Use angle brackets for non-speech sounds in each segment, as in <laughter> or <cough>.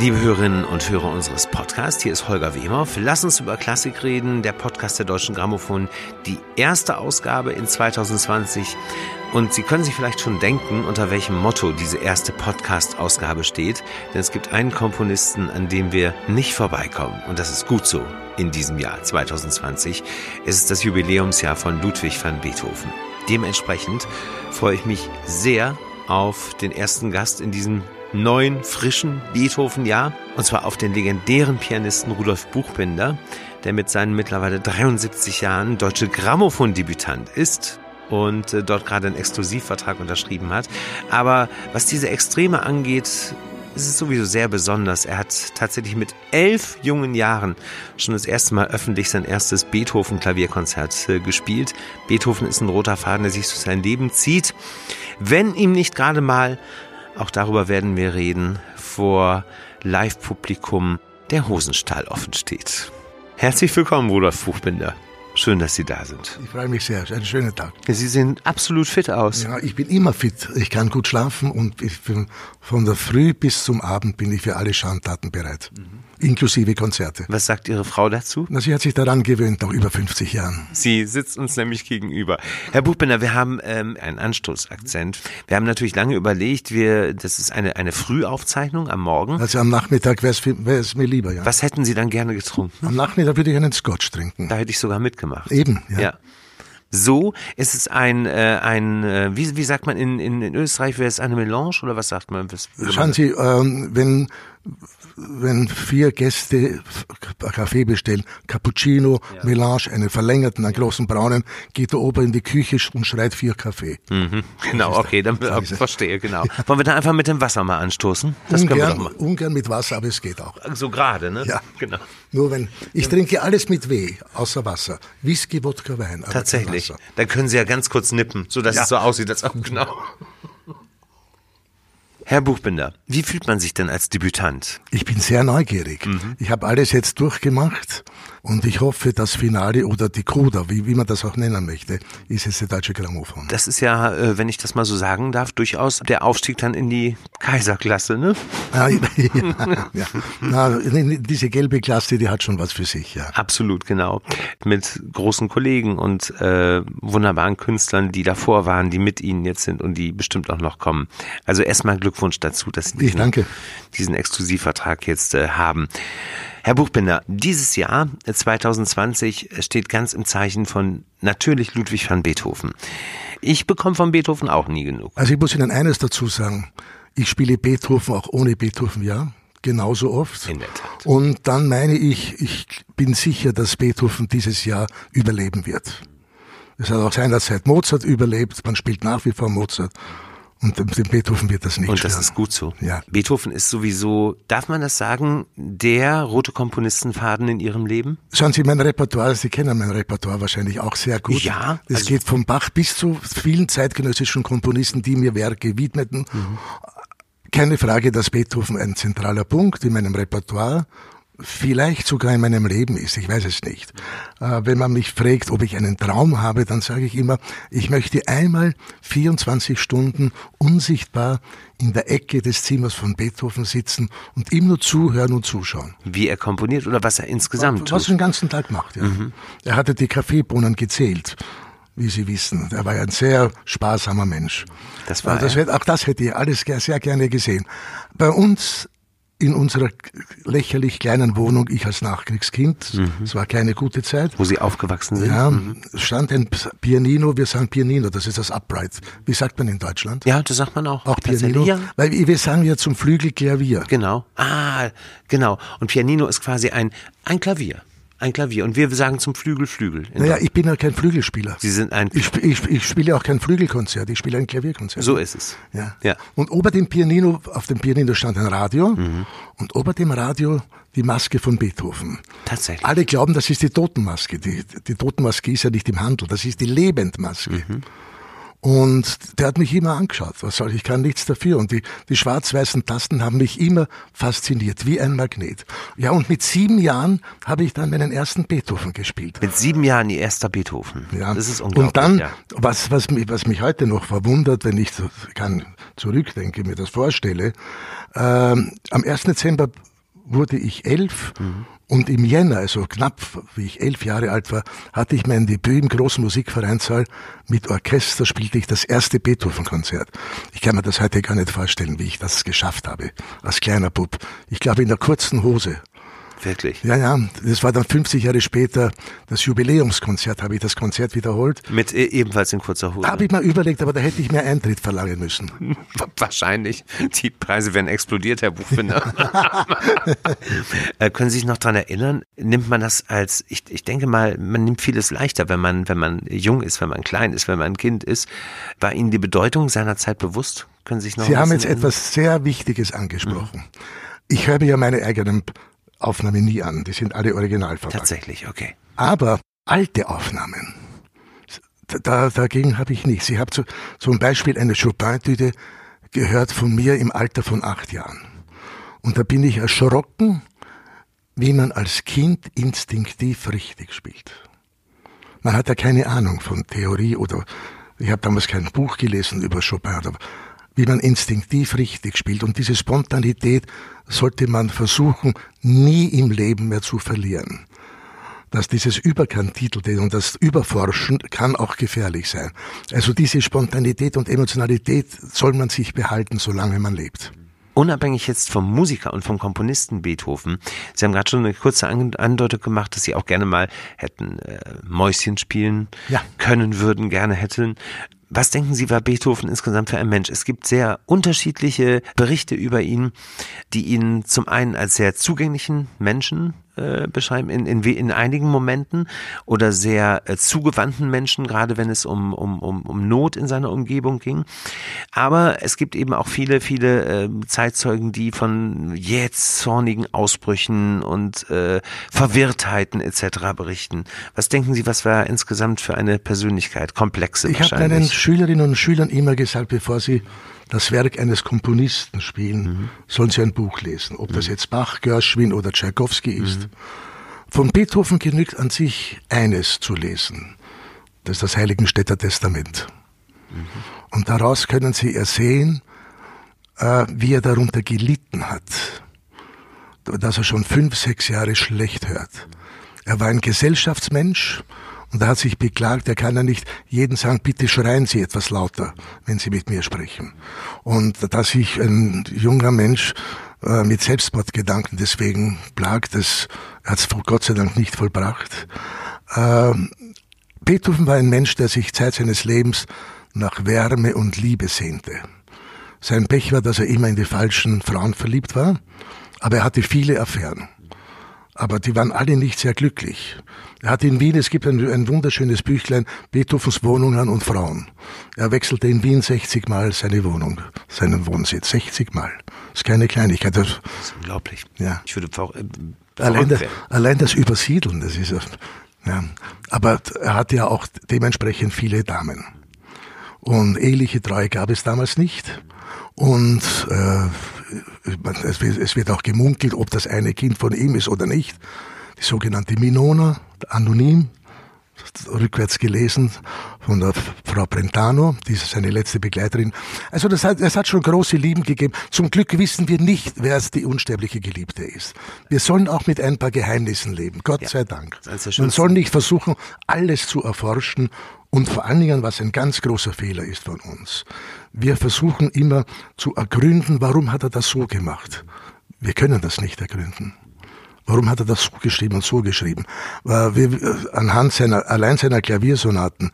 Liebe Hörerinnen und Hörer unseres Podcasts, hier ist Holger Wehmoff. Lass uns über Klassik reden, der Podcast der Deutschen Grammophon, die erste Ausgabe in 2020. Und Sie können sich vielleicht schon denken, unter welchem Motto diese erste Podcast-Ausgabe steht. Denn es gibt einen Komponisten, an dem wir nicht vorbeikommen. Und das ist gut so in diesem Jahr 2020. Es ist das Jubiläumsjahr von Ludwig van Beethoven. Dementsprechend freue ich mich sehr auf den ersten Gast in diesem neuen, frischen Beethoven-Jahr. Und zwar auf den legendären Pianisten Rudolf Buchbinder, der mit seinen mittlerweile 73 Jahren deutsche Grammophon-Debütant ist und äh, dort gerade einen Exklusivvertrag unterschrieben hat. Aber was diese Extreme angeht, ist es sowieso sehr besonders. Er hat tatsächlich mit elf jungen Jahren schon das erste Mal öffentlich sein erstes Beethoven-Klavierkonzert äh, gespielt. Beethoven ist ein roter Faden, der sich durch sein Leben zieht. Wenn ihm nicht gerade mal auch darüber werden wir reden, vor Live-Publikum der Hosenstall offen steht. Herzlich willkommen, Rudolf Buchbinder. Schön, dass Sie da sind. Ich freue mich sehr. Es ist ein schöner Tag. Sie sehen absolut fit aus. Ja, ich bin immer fit. Ich kann gut schlafen und von der Früh bis zum Abend bin ich für alle Schandtaten bereit. Mhm inklusive Konzerte. Was sagt Ihre Frau dazu? Na, sie hat sich daran gewöhnt, nach über 50 Jahren. Sie sitzt uns nämlich gegenüber. Herr Buchbinder, wir haben ähm, einen Anstoßakzent. Wir haben natürlich lange überlegt, wir, das ist eine, eine Frühaufzeichnung am Morgen. Also am Nachmittag wäre es mir lieber, ja. Was hätten Sie dann gerne getrunken? Am Nachmittag würde ich einen Scotch trinken. Da hätte ich sogar mitgemacht. Eben, ja. ja. So ist es ein, äh, ein äh, wie, wie sagt man in, in, in Österreich, wäre es eine Melange oder was sagt man? Was, Schauen Sie, ähm, wenn wenn vier Gäste Kaffee bestellen, Cappuccino, ja. Melange, einen verlängerten, einen großen braunen, geht der Ober in die Küche und schreit vier Kaffee. Mhm. <laughs> Genau, okay, dann äh, verstehe, genau. <laughs> Wollen wir da einfach mit dem Wasser mal anstoßen? Das ungern, können wir doch mal. ungern mit Wasser, aber es geht auch. So gerade, ne? Ja, genau. Nur wenn, ich trinke alles mit W, außer Wasser. Whisky, Wodka, Wein. Tatsächlich. Dann können Sie ja ganz kurz nippen, sodass ja. es so aussieht, als ob, genau. <laughs> Herr Buchbinder, wie fühlt man sich denn als Debütant? Ich bin sehr neugierig. Mhm. Ich habe alles jetzt durchgemacht und ich hoffe, das Finale oder die Coda, wie, wie man das auch nennen möchte, ist jetzt der deutsche Grammophon. Das ist ja, äh, wenn ich das mal so sagen darf, durchaus der Aufstieg dann in die Kaiserklasse, ne? Ah, ja, <laughs> ja, ja. Na, diese gelbe Klasse, die hat schon was für sich, ja. Absolut, genau. Mit großen Kollegen und äh, wunderbaren Künstlern, die davor waren, die mit Ihnen jetzt sind und die bestimmt auch noch kommen. Also erstmal Glückwunsch dazu, dass Sie diesen, diesen Exklusivvertrag jetzt äh, haben. Herr Buchbinder, dieses Jahr 2020 äh, steht ganz im Zeichen von natürlich Ludwig van Beethoven. Ich bekomme von Beethoven auch nie genug. Also ich muss Ihnen eines dazu sagen. Ich spiele Beethoven auch ohne Beethoven, ja genauso oft. In der Tat. Und dann meine ich, ich bin sicher, dass Beethoven dieses Jahr überleben wird. Es hat auch seinerzeit Mozart überlebt, man spielt nach wie vor Mozart. Und dem Beethoven wird das nicht Und das stören. ist gut so. Ja. Beethoven ist sowieso, darf man das sagen, der rote Komponistenfaden in Ihrem Leben? Schauen Sie, mein Repertoire, Sie kennen mein Repertoire wahrscheinlich auch sehr gut. Ja. Es also geht vom Bach bis zu vielen zeitgenössischen Komponisten, die mir Werke widmeten. Mhm. Keine Frage, dass Beethoven ein zentraler Punkt in meinem Repertoire vielleicht sogar in meinem Leben ist, ich weiß es nicht. Äh, wenn man mich fragt, ob ich einen Traum habe, dann sage ich immer, ich möchte einmal 24 Stunden unsichtbar in der Ecke des Zimmers von Beethoven sitzen und ihm nur zuhören und zuschauen. Wie er komponiert oder was er insgesamt was, tut? Was er den ganzen Tag macht, ja. Mhm. Er hatte die Kaffeebohnen gezählt wie Sie wissen. Er war ein sehr sparsamer Mensch. Das war das, Auch das hätte ich alles sehr gerne gesehen. Bei uns in unserer lächerlich kleinen Wohnung, ich als Nachkriegskind, mhm. es war keine gute Zeit. Wo Sie aufgewachsen sind? Ja, mhm. stand ein Pianino, wir sagen Pianino, das ist das Upright. Wie sagt man in Deutschland? Ja, das sagt man auch. Auch Pianino? Ja. Weil wir sagen ja zum Flügel Klavier. Genau. Ah, genau. Und Pianino ist quasi ein, ein Klavier ein Klavier. Und wir sagen zum Flügel Flügel. Naja, ich bin ja kein Flügelspieler. Sie sind ein. Ich, ich, ich spiele auch kein Flügelkonzert, ich spiele ein Klavierkonzert. So ist es. Ja. ja. Und ober dem Pianino, auf dem Pianino stand ein Radio mhm. und ober dem Radio die Maske von Beethoven. Tatsächlich. Alle glauben, das ist die Totenmaske. Die, die Totenmaske ist ja nicht im Handel, das ist die Lebendmaske. Mhm. Und der hat mich immer angeschaut. Was soll ich? Ich kann nichts dafür. Und die, die schwarz-weißen Tasten haben mich immer fasziniert, wie ein Magnet. Ja, und mit sieben Jahren habe ich dann meinen ersten Beethoven gespielt. Mit sieben Jahren Ihr erster Beethoven. Ja. Das ist unglaublich. Und dann, ja. was, was, mich, was mich heute noch verwundert, wenn ich so, kann zurückdenke, mir das vorstelle, ähm, am 1. Dezember wurde ich elf mhm. und im Jänner, also knapp wie ich elf Jahre alt war, hatte ich mein Debüt im großen Musikvereinssaal. Mit Orchester spielte ich das erste Beethoven-Konzert. Ich kann mir das heute gar nicht vorstellen, wie ich das geschafft habe, als kleiner Bub. Ich glaube in der kurzen Hose. Wirklich? Ja, ja. Das war dann 50 Jahre später das Jubiläumskonzert, habe ich das Konzert wiederholt. Mit e ebenfalls in kurzer Hose? Habe ich mal überlegt, aber da hätte ich mehr Eintritt verlangen müssen. <laughs> Wahrscheinlich. Die Preise werden explodiert, Herr Buchbinder. <laughs> äh, können Sie sich noch dran erinnern? Nimmt man das als, ich, ich denke mal, man nimmt vieles leichter, wenn man, wenn man jung ist, wenn man klein ist, wenn man ein Kind ist. War Ihnen die Bedeutung seiner Zeit bewusst? Können Sie sich noch Sie haben jetzt etwas sehr Wichtiges angesprochen. Mhm. Ich höre ja meine eigenen Aufnahmen nie an. Die sind alle original verpackt. Tatsächlich, okay. Aber alte Aufnahmen, da, dagegen habe ich nichts. Ich habe zu, zum Beispiel eine Chopin-Tüte gehört von mir im Alter von acht Jahren. Und da bin ich erschrocken, wie man als Kind instinktiv richtig spielt. Man hat ja keine Ahnung von Theorie oder ich habe damals kein Buch gelesen über Chopin, wie man instinktiv richtig spielt. Und diese Spontanität sollte man versuchen, nie im Leben mehr zu verlieren. Dass dieses Überkantitelte und das Überforschen kann auch gefährlich sein. Also diese Spontanität und Emotionalität soll man sich behalten, solange man lebt unabhängig jetzt vom Musiker und vom Komponisten Beethoven, Sie haben gerade schon eine kurze Andeutung gemacht, dass Sie auch gerne mal hätten äh, Mäuschen spielen ja. können würden, gerne hätten. Was denken Sie, war Beethoven insgesamt für ein Mensch? Es gibt sehr unterschiedliche Berichte über ihn, die ihn zum einen als sehr zugänglichen Menschen äh, beschreiben, in, in, in einigen Momenten, oder sehr äh, zugewandten Menschen, gerade wenn es um, um, um, um Not in seiner Umgebung ging. Aber es gibt eben auch viele, viele äh, Zeitzeugen, die von jähzornigen Ausbrüchen und äh, Verwirrtheiten etc. berichten. Was denken Sie, was war insgesamt für eine Persönlichkeit? Komplexe Ich habe meinen Schülerinnen und Schülern immer gesagt, bevor sie das Werk eines Komponisten spielen, mhm. sollen sie ein Buch lesen. Ob mhm. das jetzt Bach, Gershwin oder Tchaikovsky ist. Mhm. Von Beethoven genügt an sich eines zu lesen. Das ist das Heiligenstädter Testament. Mhm. Und daraus können Sie ersehen, äh, wie er darunter gelitten hat, dass er schon fünf, sechs Jahre schlecht hört. Er war ein Gesellschaftsmensch und er hat sich beklagt, er kann ja nicht jeden sagen, bitte schreien Sie etwas lauter, wenn Sie mit mir sprechen. Und dass sich ein junger Mensch äh, mit Selbstmordgedanken deswegen plagt, das hat es Gott sei Dank nicht vollbracht. Äh, Beethoven war ein Mensch, der sich Zeit seines Lebens nach Wärme und Liebe sehnte. Sein Pech war, dass er immer in die falschen Frauen verliebt war, aber er hatte viele Affären aber die waren alle nicht sehr glücklich. Er hat in Wien, es gibt ein, ein wunderschönes Büchlein, Beethovens Wohnungen und Frauen. Er wechselte in Wien 60 Mal seine Wohnung, seinen Wohnsitz. 60 Mal. Das ist keine Kleinigkeit. Das, das ist unglaublich. Ja. Ich würde auch, äh, allein, das, allein das Übersiedeln, das ist, ja. Aber er hatte ja auch dementsprechend viele Damen. Und eheliche Treue gab es damals nicht. Und äh, es wird auch gemunkelt, ob das eine Kind von ihm ist oder nicht. Die sogenannte Minona, anonym, rückwärts gelesen von der Frau Brentano, die ist seine letzte Begleiterin. Also das hat, es hat schon große Lieben gegeben. Zum Glück wissen wir nicht, wer es die unsterbliche Geliebte ist. Wir sollen auch mit ein paar Geheimnissen leben, Gott ja, sei Dank. Man soll nicht versuchen, alles zu erforschen und vor allen Dingen, was ein ganz großer Fehler ist von uns. Wir versuchen immer zu ergründen, warum hat er das so gemacht. Wir können das nicht ergründen. Warum hat er das so geschrieben und so geschrieben? Wir, anhand seiner, allein seiner Klaviersonaten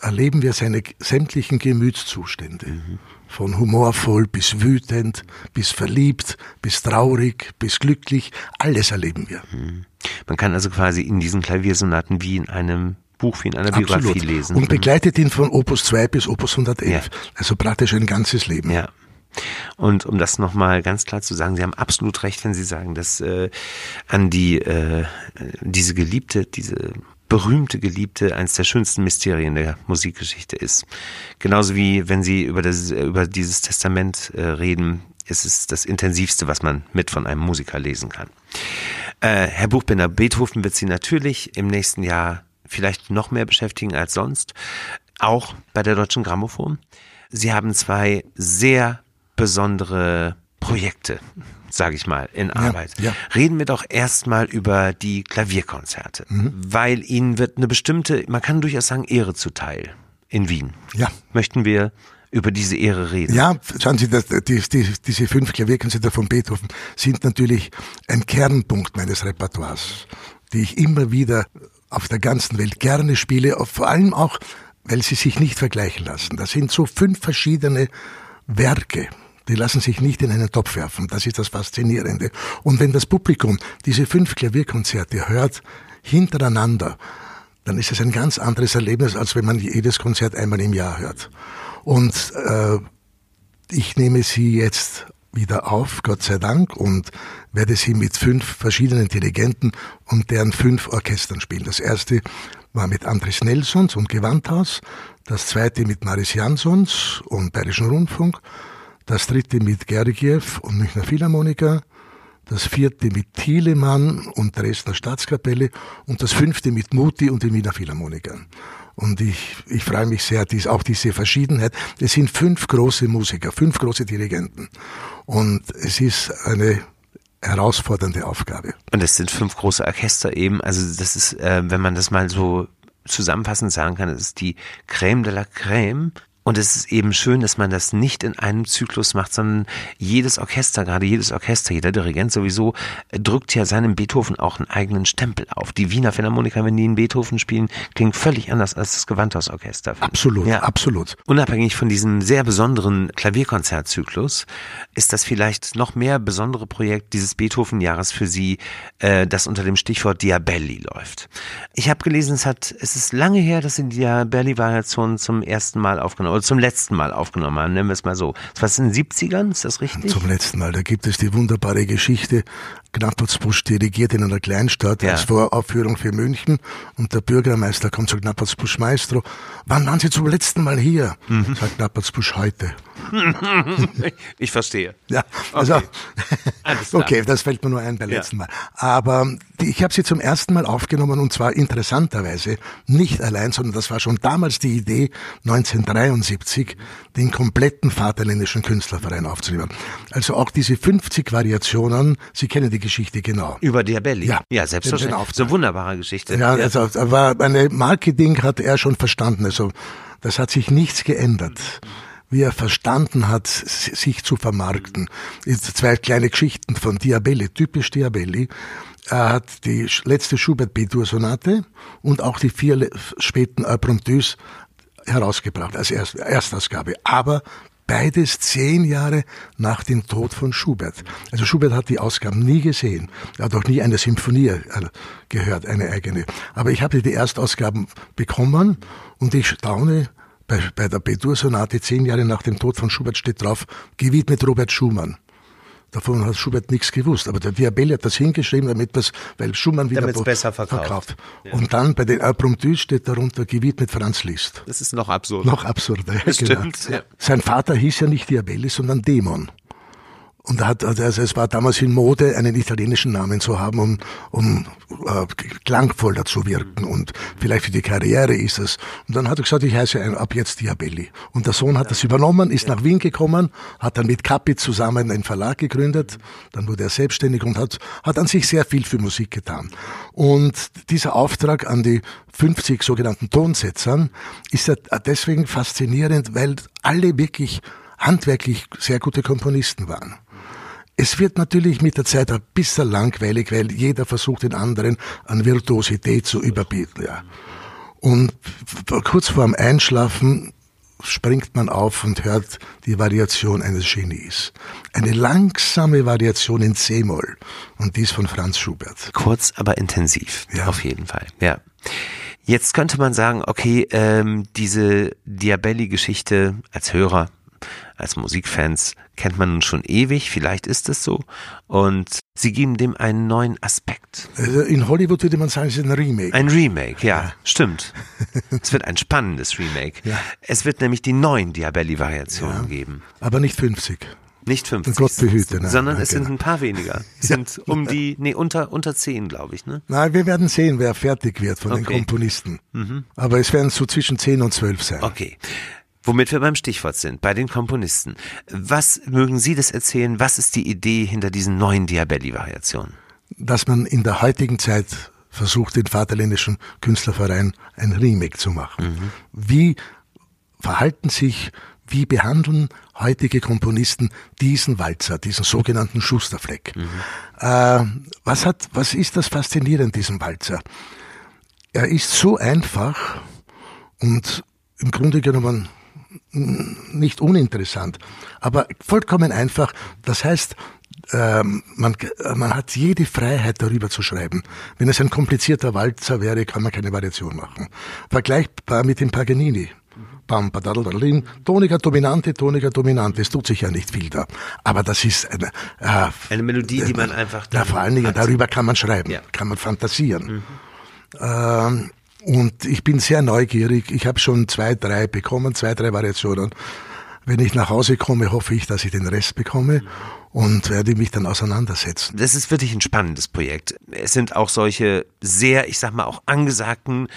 erleben wir seine sämtlichen Gemütszustände. Mhm. Von humorvoll bis wütend, bis verliebt, bis traurig, bis glücklich. Alles erleben wir. Mhm. Man kann also quasi in diesen Klaviersonaten wie in einem Buch wie in einer Biografie Absolut. lesen. Und begleitet ihn von Opus 2 bis Opus 111. Ja. Also praktisch ein ganzes Leben. Ja. Und um das nochmal ganz klar zu sagen, Sie haben absolut recht, wenn Sie sagen, dass äh, an die äh, diese Geliebte, diese berühmte Geliebte eines der schönsten Mysterien der Musikgeschichte ist. Genauso wie wenn Sie über, das, über dieses Testament äh, reden, ist es das intensivste, was man mit von einem Musiker lesen kann. Äh, Herr Buchbinder, Beethoven wird Sie natürlich im nächsten Jahr vielleicht noch mehr beschäftigen als sonst, auch bei der Deutschen Grammophon. Sie haben zwei sehr besondere Projekte, sage ich mal, in Arbeit. Ja, ja. Reden wir doch erstmal über die Klavierkonzerte, mhm. weil ihnen wird eine bestimmte, man kann durchaus sagen, Ehre zuteil in Wien. Ja. Möchten wir über diese Ehre reden. Ja, schauen Sie, das, die, die, diese fünf Klavierkonzerte von Beethoven sind natürlich ein Kernpunkt meines Repertoires, die ich immer wieder auf der ganzen Welt gerne spiele, vor allem auch, weil sie sich nicht vergleichen lassen. Das sind so fünf verschiedene Werke. Die lassen sich nicht in einen Topf werfen. Das ist das Faszinierende. Und wenn das Publikum diese fünf Klavierkonzerte hört, hintereinander, dann ist es ein ganz anderes Erlebnis, als wenn man jedes Konzert einmal im Jahr hört. Und äh, ich nehme sie jetzt wieder auf, Gott sei Dank, und werde sie mit fünf verschiedenen Dirigenten und deren fünf Orchestern spielen. Das erste war mit Andres Nelsons und Gewandhaus, das zweite mit Maris Jansons und Bayerischen Rundfunk, das dritte mit Gergiev und Münchner Philharmoniker, das vierte mit Thielemann und Dresdner Staatskapelle und das fünfte mit Muti und den Wiener Philharmonikern. Und ich, ich freue mich sehr, dies, auch diese Verschiedenheit. Es sind fünf große Musiker, fünf große Dirigenten. Und es ist eine herausfordernde Aufgabe. Und es sind fünf große Orchester eben. Also das ist, äh, wenn man das mal so zusammenfassend sagen kann, es ist die Crème de la Crème und es ist eben schön, dass man das nicht in einem Zyklus macht, sondern jedes Orchester, gerade jedes Orchester, jeder Dirigent sowieso, drückt ja seinem Beethoven auch einen eigenen Stempel auf. Die Wiener Philharmoniker, wenn die einen Beethoven spielen, klingen völlig anders als das Gewandhausorchester. Absolut, ja. absolut. Unabhängig von diesem sehr besonderen Klavierkonzertzyklus, ist das vielleicht noch mehr besondere Projekt dieses Beethoven-Jahres für Sie, äh, das unter dem Stichwort Diabelli läuft. Ich habe gelesen, es hat, es ist lange her, dass Sie die Diabelli-Variation zum ersten Mal aufgenommen oder zum letzten Mal aufgenommen haben, nennen wir es mal so. Das war in den 70ern, ist das richtig? Zum letzten Mal. Da gibt es die wunderbare Geschichte, Knappertsbusch dirigiert in einer Kleinstadt ja. als Voraufführung für München und der Bürgermeister kommt zu Knappertsbusch Maestro. Wann waren Sie zum letzten Mal hier? Mhm. Sagt Knappertsbusch heute. <laughs> ich verstehe. Ja, also okay, okay das fällt mir nur ein beim ja. letzten Mal. Aber ich habe sie zum ersten Mal aufgenommen und zwar interessanterweise nicht allein, sondern das war schon damals die Idee 1973, den kompletten Vaterländischen Künstlerverein aufzunehmen. Also auch diese 50 Variationen, Sie kennen die Geschichte genau. Über Diabelli? Ja, ja selbstverständlich. So wunderbare Geschichte. Ja, ja. Also, aber eine Marketing hat er schon verstanden. Also das hat sich nichts geändert wie er verstanden hat, sich zu vermarkten. Zwei kleine Geschichten von Diabelli, typisch Diabelli. Er hat die letzte Schubert B-Dur-Sonate und auch die vier späten Impromptus herausgebracht als Erstausgabe. Aber beides zehn Jahre nach dem Tod von Schubert. Also Schubert hat die Ausgaben nie gesehen. Er hat auch nie eine Symphonie äh, gehört, eine eigene. Aber ich habe die Erstausgaben bekommen und ich staune, bei, bei der B-Dur-Sonate zehn Jahre nach dem Tod von Schubert steht drauf, gewidmet Robert Schumann. Davon hat Schubert nichts gewusst. Aber der Diabelli hat das hingeschrieben, damit das, weil Schumann wieder besser verkauft. verkauft. Ja. Und dann bei den Impromptus steht darunter gewidmet Franz Liszt. Das ist noch absurd. Noch absurder. Ja, genau. Stimmt. Ja. Sein Vater hieß ja nicht Diabelli, sondern Dämon. Und hat, also es war damals in Mode, einen italienischen Namen zu haben, um, um äh, klangvoller zu wirken. Und vielleicht für die Karriere ist es. Und dann hat er gesagt, ich heiße ab jetzt Diabelli. Und der Sohn hat das übernommen, ist nach Wien gekommen, hat dann mit Capit zusammen einen Verlag gegründet. Dann wurde er selbstständig und hat, hat an sich sehr viel für Musik getan. Und dieser Auftrag an die 50 sogenannten Tonsetzern ist deswegen faszinierend, weil alle wirklich handwerklich sehr gute Komponisten waren. Es wird natürlich mit der Zeit ein bisschen langweilig, weil jeder versucht den anderen an Virtuosität zu überbieten. Ja. Und kurz vorm Einschlafen springt man auf und hört die Variation eines Genies. Eine langsame Variation in C-Moll und dies von Franz Schubert. Kurz, aber intensiv, ja. auf jeden Fall. Ja. Jetzt könnte man sagen, okay, ähm, diese Diabelli-Geschichte als Hörer als Musikfans kennt man nun schon ewig, vielleicht ist es so. Und sie geben dem einen neuen Aspekt. Also in Hollywood würde man sagen, es ist ein Remake. Ein Remake, ja, ja. stimmt. es wird ein spannendes Remake. Ja. Es wird nämlich die neuen Diabelli-Variationen ja. geben. Aber nicht 50. Nicht 50. Gott behüte. Nein, sondern nein, es sind genau. ein paar weniger. Es <laughs> sind um die, nee, unter, unter 10, glaube ich, ne? Nein, wir werden sehen, wer fertig wird von okay. den Komponisten. Mhm. Aber es werden so zwischen 10 und 12 sein. Okay. Womit wir beim Stichwort sind, bei den Komponisten. Was mögen Sie das erzählen? Was ist die Idee hinter diesen neuen Diabelli-Variationen? Dass man in der heutigen Zeit versucht, den Vaterländischen Künstlerverein ein Remake zu machen. Mhm. Wie verhalten sich, wie behandeln heutige Komponisten diesen Walzer, diesen sogenannten Schusterfleck? Mhm. Äh, was hat, was ist das Faszinierende diesem Walzer? Er ist so einfach und im Grunde genommen nicht uninteressant, aber vollkommen einfach. Das heißt, ähm, man, man hat jede Freiheit darüber zu schreiben. Wenn es ein komplizierter Walzer wäre, kann man keine Variation machen. Vergleichbar mit dem Paganini. Bam, badadadalim, Tonika dominante, Tonika dominante. Es tut sich ja nicht viel da. Aber das ist eine, äh, eine Melodie, die man einfach. Ja, vor allen Dingen darüber kann man schreiben, ja. kann man fantasieren. Mhm. Ähm, und ich bin sehr neugierig. Ich habe schon zwei, drei bekommen, zwei, drei Variationen. Wenn ich nach Hause komme, hoffe ich, dass ich den Rest bekomme und werde mich dann auseinandersetzen. Das ist wirklich ein spannendes Projekt. Es sind auch solche sehr, ich sag mal, auch angesagten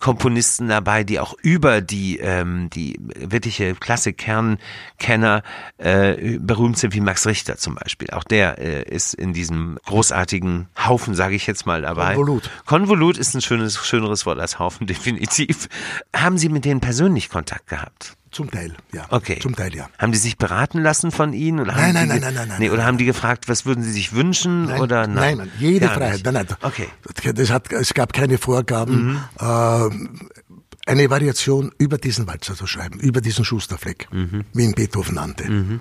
Komponisten dabei, die auch über die, ähm, die wirkliche Klassik-Kernkenner äh, berühmt sind, wie Max Richter zum Beispiel. Auch der äh, ist in diesem großartigen Haufen, sage ich jetzt mal, dabei. Konvolut. Konvolut ist ein schönes, schöneres Wort als Haufen, <laughs> definitiv. Haben Sie mit denen persönlich Kontakt gehabt? Zum Teil, ja. Okay. Zum Teil, ja. Haben die sich beraten lassen von Ihnen? Oder nein, nein, nein, nein, nein, nein, nee, Oder haben die gefragt, was würden Sie sich wünschen? Nein, oder nein, nein, jede Gar Freiheit. Nein, nein. Okay. Das hat, es gab keine Vorgaben. Mhm. Äh, eine Variation über diesen Walzer zu schreiben, über diesen Schusterfleck, mhm. wie ihn Beethoven nannte. Mhm.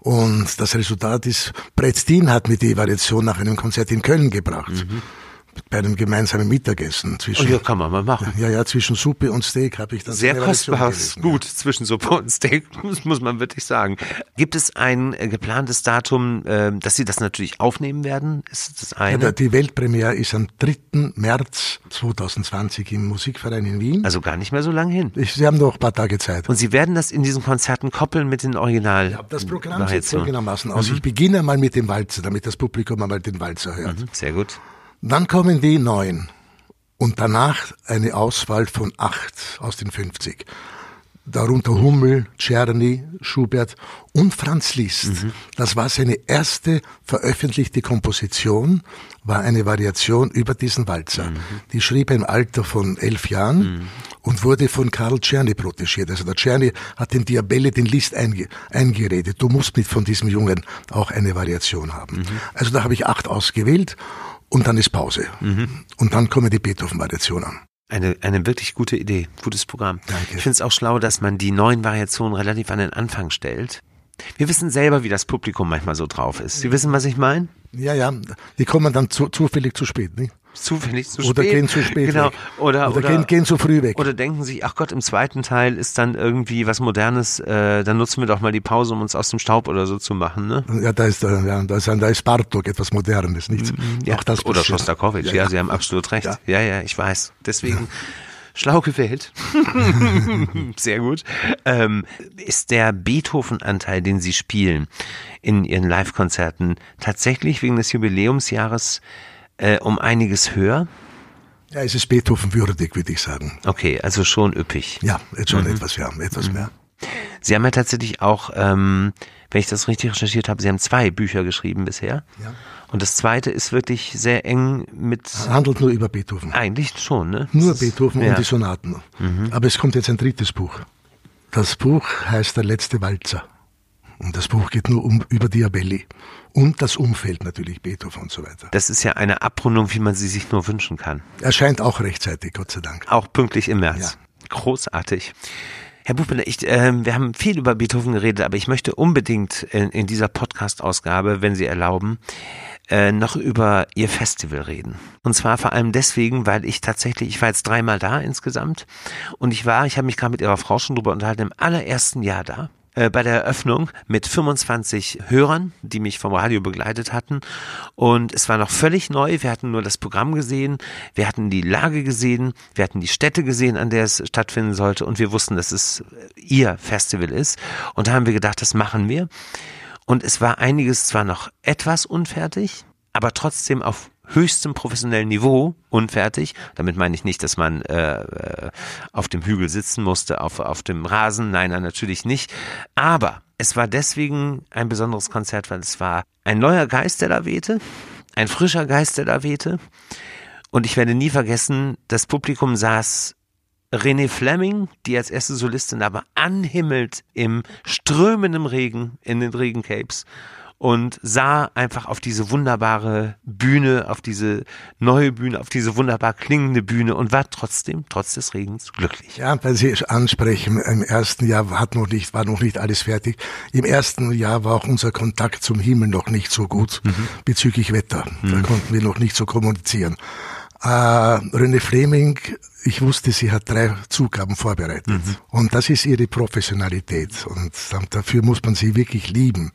Und das Resultat ist, Brett Dean hat mir die Variation nach einem Konzert in Köln gebracht. Mhm bei einem gemeinsamen Mittagessen zwischen. Oh ja, kann man mal machen. Ja, ja, zwischen Suppe und Steak habe ich das. Sehr kostbares Gut ja. zwischen Suppe und Steak, <laughs> muss, muss man wirklich sagen. Gibt es ein äh, geplantes Datum, äh, dass Sie das natürlich aufnehmen werden? Ist das eine? Ja, die Weltpremiere ist am 3. März 2020 im Musikverein in Wien. Also gar nicht mehr so lange hin. Ich, Sie haben noch ein paar Tage Zeit. Und Sie werden das in diesen Konzerten koppeln mit den Original. Ja, das Programm sieht folgendermaßen aus. Mhm. Ich beginne mal mit dem Walzer, damit das Publikum einmal den Walzer hört. Mhm, sehr gut. Dann kommen die neun und danach eine Auswahl von acht aus den 50. Darunter Hummel, Czerny, Schubert und Franz Liszt. Mhm. Das war seine erste veröffentlichte Komposition, war eine Variation über diesen Walzer. Mhm. Die schrieb er im Alter von elf Jahren mhm. und wurde von Karl Czerny protegiert. Also der Czerny hat den Diabelle den Liszt einge eingeredet. Du musst mit von diesem Jungen auch eine Variation haben. Mhm. Also da habe ich acht ausgewählt und dann ist Pause. Mhm. Und dann kommen die Beethoven-Variationen. Eine, eine wirklich gute Idee, gutes Programm. Danke. Ich finde es auch schlau, dass man die neuen Variationen relativ an den Anfang stellt. Wir wissen selber, wie das Publikum manchmal so drauf ist. Sie wissen, was ich meine? Ja, ja, die kommen dann zu, zufällig zu spät, nicht? Zufällig zu spät. Oder gehen zu spät genau. weg. Oder, oder, oder gehen, gehen zu früh weg. Oder denken sich, ach Gott, im zweiten Teil ist dann irgendwie was Modernes, äh, dann nutzen wir doch mal die Pause, um uns aus dem Staub oder so zu machen. Ne? Ja, da ist, äh, ja, da ist, da ist Bartok etwas Modernes, nicht? Mhm, ja, Auch das oder Schostakowitsch, ja, ja, ja, Sie haben absolut recht. Ja, ja, ja ich weiß. Deswegen... Schlau gewählt. <laughs> Sehr gut. Ähm, ist der Beethoven-Anteil, den Sie spielen in Ihren Live-Konzerten, tatsächlich wegen des Jubiläumsjahres äh, um einiges höher? Ja, es ist Beethoven würdig, würde ich sagen. Okay, also schon üppig. Ja, jetzt schon mhm. etwas, ja, etwas mhm. mehr. Sie haben ja tatsächlich auch, ähm, wenn ich das richtig recherchiert habe, Sie haben zwei Bücher geschrieben bisher. Ja. Und das zweite ist wirklich sehr eng mit. Handelt nur über Beethoven. Eigentlich schon, ne? Nur Beethoven ja. und die Sonaten. Mhm. Aber es kommt jetzt ein drittes Buch. Das Buch heißt Der letzte Walzer. Und das Buch geht nur um, über Diabelli. Und das Umfeld natürlich, Beethoven und so weiter. Das ist ja eine Abrundung, wie man sie sich nur wünschen kann. Erscheint auch rechtzeitig, Gott sei Dank. Auch pünktlich im März. Ja. Großartig. Herr Buchbinder, ich, äh, wir haben viel über Beethoven geredet, aber ich möchte unbedingt in, in dieser Podcast-Ausgabe, wenn Sie erlauben, äh, noch über Ihr Festival reden. Und zwar vor allem deswegen, weil ich tatsächlich, ich war jetzt dreimal da insgesamt und ich war, ich habe mich gerade mit Ihrer Frau schon drüber unterhalten, im allerersten Jahr da äh, bei der Eröffnung mit 25 Hörern, die mich vom Radio begleitet hatten. Und es war noch völlig neu. Wir hatten nur das Programm gesehen, wir hatten die Lage gesehen, wir hatten die Städte gesehen, an der es stattfinden sollte. Und wir wussten, dass es ihr Festival ist. Und da haben wir gedacht, das machen wir. Und es war einiges zwar noch etwas unfertig, aber trotzdem auf höchstem professionellen Niveau unfertig. Damit meine ich nicht, dass man äh, äh, auf dem Hügel sitzen musste, auf, auf dem Rasen. Nein, nein, natürlich nicht. Aber es war deswegen ein besonderes Konzert, weil es war ein neuer Geist, der da wehte, ein frischer Geist, der da wehte. Und ich werde nie vergessen, das Publikum saß René Fleming, die als erste Solistin aber anhimmelt im strömenden Regen in den Regencapes und sah einfach auf diese wunderbare Bühne, auf diese neue Bühne, auf diese wunderbar klingende Bühne und war trotzdem, trotz des Regens, glücklich. Ja, weil Sie ansprechen, im ersten Jahr hat noch nicht, war noch nicht alles fertig. Im ersten Jahr war auch unser Kontakt zum Himmel noch nicht so gut mhm. bezüglich Wetter. Da mhm. konnten wir noch nicht so kommunizieren. Äh, René Fleming, ich wusste, sie hat drei Zugaben vorbereitet. Mhm. Und das ist ihre Professionalität. Und dafür muss man sie wirklich lieben.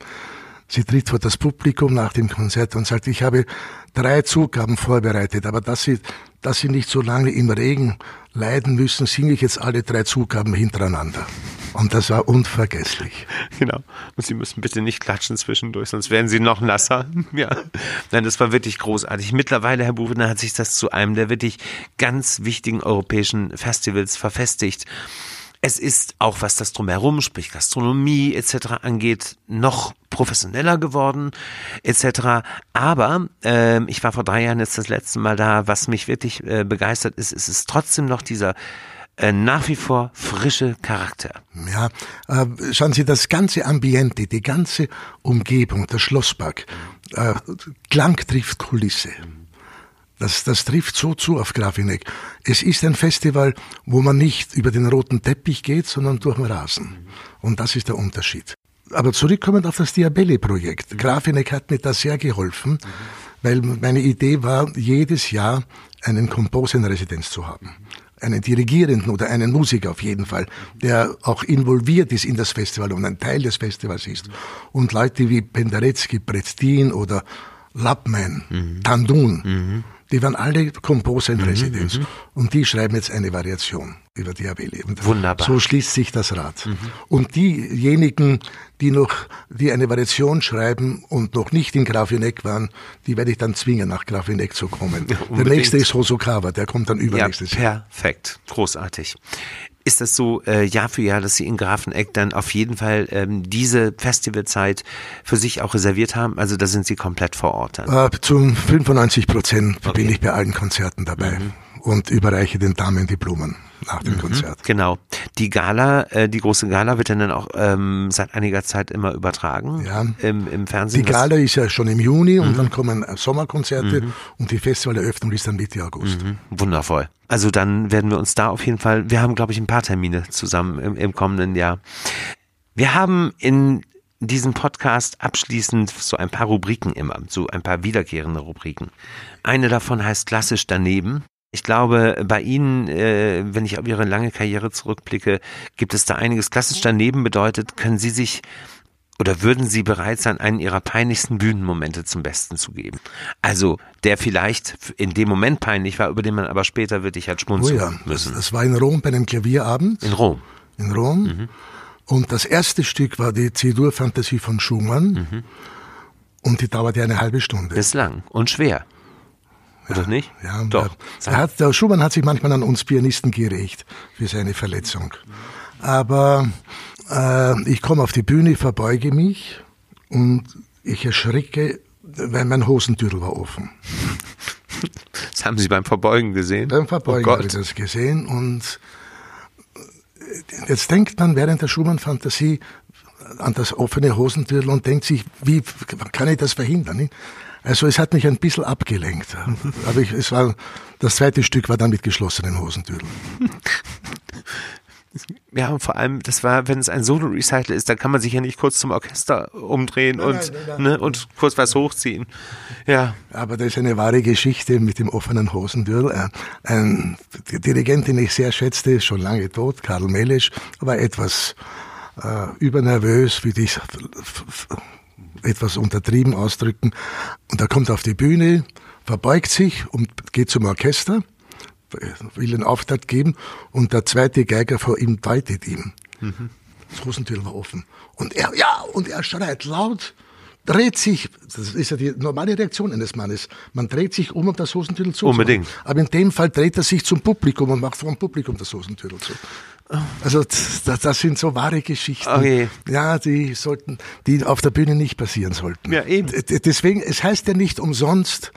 Sie tritt vor das Publikum nach dem Konzert und sagt, ich habe drei Zugaben vorbereitet, aber dass Sie, dass Sie nicht so lange im Regen leiden müssen, singe ich jetzt alle drei Zugaben hintereinander. Und das war unvergesslich. Genau. Und Sie müssen bitte nicht klatschen zwischendurch, sonst werden Sie noch nasser. <laughs> Ja. Nein, das war wirklich großartig. Mittlerweile, Herr Buchner, hat sich das zu einem der wirklich ganz wichtigen europäischen Festivals verfestigt. Es ist auch, was das drumherum, sprich Gastronomie etc. angeht, noch professioneller geworden etc. Aber äh, ich war vor drei Jahren jetzt das letzte Mal da. Was mich wirklich äh, begeistert ist, ist es trotzdem noch dieser äh, nach wie vor frische Charakter. Ja, äh, schauen Sie, das ganze Ambiente, die ganze Umgebung, der Schlosspark, äh, Klang trifft Kulisse. Das, das trifft so zu auf Grafinek. Es ist ein Festival, wo man nicht über den roten Teppich geht, sondern durch den Rasen. Und das ist der Unterschied. Aber zurückkommend auf das Diabelli-Projekt. Grafinek hat mir da sehr geholfen, weil meine Idee war, jedes Jahr einen Komposer in Residenz zu haben einen Dirigierenden oder einen Musiker auf jeden Fall, der auch involviert ist in das Festival und ein Teil des Festivals ist. Und Leute wie Penderecki, Brettin oder Lappmann, mhm. Tandun, mhm. Die waren alle Composer in mhm, Residenz. Mhm. Und die schreiben jetzt eine Variation über Diabelli. Und Wunderbar. So schließt sich das Rad. Mhm. Und diejenigen, die noch, die eine Variation schreiben und noch nicht in Grafineck waren, die werde ich dann zwingen, nach Grafineck zu kommen. Ja, der nächste ist Hosokawa, der kommt dann übernächstes ja, Jahr. Perfekt. Großartig ist das so äh, Jahr für Jahr, dass Sie in Grafeneck dann auf jeden Fall ähm, diese Festivalzeit für sich auch reserviert haben? Also da sind Sie komplett vor Ort dann? Äh, zum 95 Prozent okay. bin ich bei allen Konzerten dabei. Mhm und überreiche den Damen die Blumen nach dem mhm, Konzert. Genau. Die Gala, äh, die große Gala wird dann auch ähm, seit einiger Zeit immer übertragen ja. im, im Fernsehen. Die Gala ist ja schon im Juni mhm. und dann kommen Sommerkonzerte mhm. und die Festivaleröffnung ist dann Mitte August. Mhm. Wundervoll. Also dann werden wir uns da auf jeden Fall, wir haben glaube ich ein paar Termine zusammen im, im kommenden Jahr. Wir haben in diesem Podcast abschließend so ein paar Rubriken immer, so ein paar wiederkehrende Rubriken. Eine davon heißt klassisch daneben. Ich glaube, bei Ihnen, äh, wenn ich auf Ihre lange Karriere zurückblicke, gibt es da einiges. Klassisch daneben bedeutet, können Sie sich oder würden Sie bereit sein, einen Ihrer peinlichsten Bühnenmomente zum Besten zu geben? Also, der vielleicht in dem Moment peinlich war, über den man aber später wirklich hat schmunzeln oh ja, müssen. Das, war in Rom bei einem Klavierabend. In Rom. In Rom. Mhm. Und das erste Stück war die C-Dur-Fantasie von Schumann. Mhm. Und die dauerte eine halbe Stunde. Bislang. Und schwer. Oder nicht? Ja, doch. Der, hat, der Schumann hat sich manchmal an uns Pianisten gerecht für seine Verletzung. Aber äh, ich komme auf die Bühne, verbeuge mich und ich erschrecke, weil mein Hosentürl war offen. Das haben Sie beim Verbeugen gesehen? Beim Verbeugen oh habe ich das gesehen und jetzt denkt man während der Schumann-Fantasie an das offene Hosentürl und denkt sich, wie kann ich das verhindern? Also es hat mich ein bisschen abgelenkt. Aber ich, es war, das zweite Stück war dann mit geschlossenen Hosentüdeln. <laughs> Ja, und vor allem, das war, wenn es ein Solo-Recital ist, dann kann man sich ja nicht kurz zum Orchester umdrehen nein, und, nein, nein, ne, und kurz was hochziehen. Ja. Aber das ist eine wahre Geschichte mit dem offenen Hosentürl. Äh, ein Dirigent, den ich sehr schätzte, schon lange tot, Karl Melisch, war etwas äh, übernervös, wie ich etwas untertrieben ausdrücken. Und er kommt auf die Bühne, verbeugt sich und geht zum Orchester, will den Auftrag geben und der zweite Geiger vor ihm deutet ihm. Mhm. Das Hosentür war offen. Und er, ja, und er schreit laut, dreht sich, das ist ja die normale Reaktion eines Mannes, man dreht sich um, um das Hosentürl zu. Unbedingt. Aber in dem Fall dreht er sich zum Publikum und macht vor dem Publikum das Hosentürl zu. Also das, das sind so wahre Geschichten. Okay. Ja, die sollten, die auf der Bühne nicht passieren sollten. Ja, eben. Deswegen, es heißt ja nicht umsonst,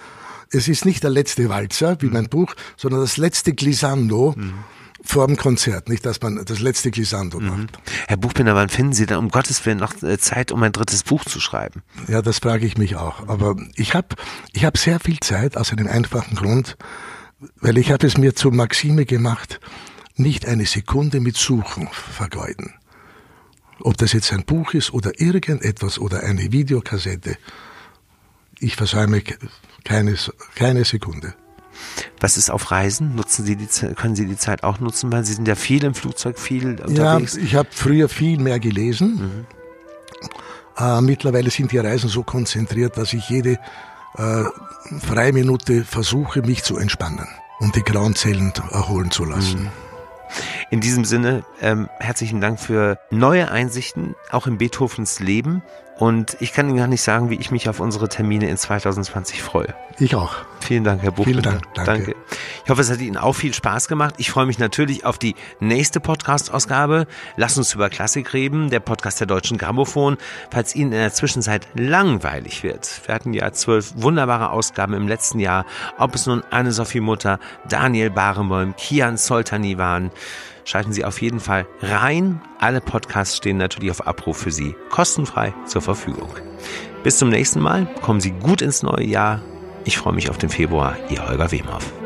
es ist nicht der letzte Walzer, wie mein Buch, sondern das letzte Glissando. Mhm vor dem Konzert, nicht, dass man das letzte Glissando mhm. macht. Herr Buchbinder, wann finden Sie denn um Gottes Willen noch äh, Zeit, um ein drittes Buch zu schreiben? Ja, das frage ich mich auch. Aber ich habe ich hab sehr viel Zeit aus einem einfachen Grund, weil ich habe es mir zur Maxime gemacht, nicht eine Sekunde mit Suchen vergeuden. Ob das jetzt ein Buch ist oder irgendetwas oder eine Videokassette, ich versäume keine, keine Sekunde. Was ist auf Reisen? Nutzen Sie die, können Sie die Zeit auch nutzen, weil Sie sind ja viel im Flugzeug, viel unterwegs? Ja, ich habe früher viel mehr gelesen. Mhm. Äh, mittlerweile sind die Reisen so konzentriert, dass ich jede äh, Freiminute versuche, mich zu entspannen und die grauen Zellen erholen zu lassen. Mhm. In diesem Sinne, ähm, herzlichen Dank für neue Einsichten, auch in Beethovens Leben. Und ich kann Ihnen gar nicht sagen, wie ich mich auf unsere Termine in 2020 freue. Ich auch. Vielen Dank, Herr Buchbinder. Vielen Dank. Danke. danke. Ich hoffe, es hat Ihnen auch viel Spaß gemacht. Ich freue mich natürlich auf die nächste Podcast-Ausgabe. Lass uns über Klassik reden, der Podcast der Deutschen Grammophon. Falls Ihnen in der Zwischenzeit langweilig wird. Wir hatten ja zwölf wunderbare Ausgaben im letzten Jahr. Ob es nun Anne-Sophie Mutter, Daniel Barenboim, Kian Soltani waren. Schalten Sie auf jeden Fall rein. Alle Podcasts stehen natürlich auf Abruf für Sie kostenfrei zur Verfügung. Bis zum nächsten Mal. Kommen Sie gut ins neue Jahr. Ich freue mich auf den Februar. Ihr Holger Wemhoff.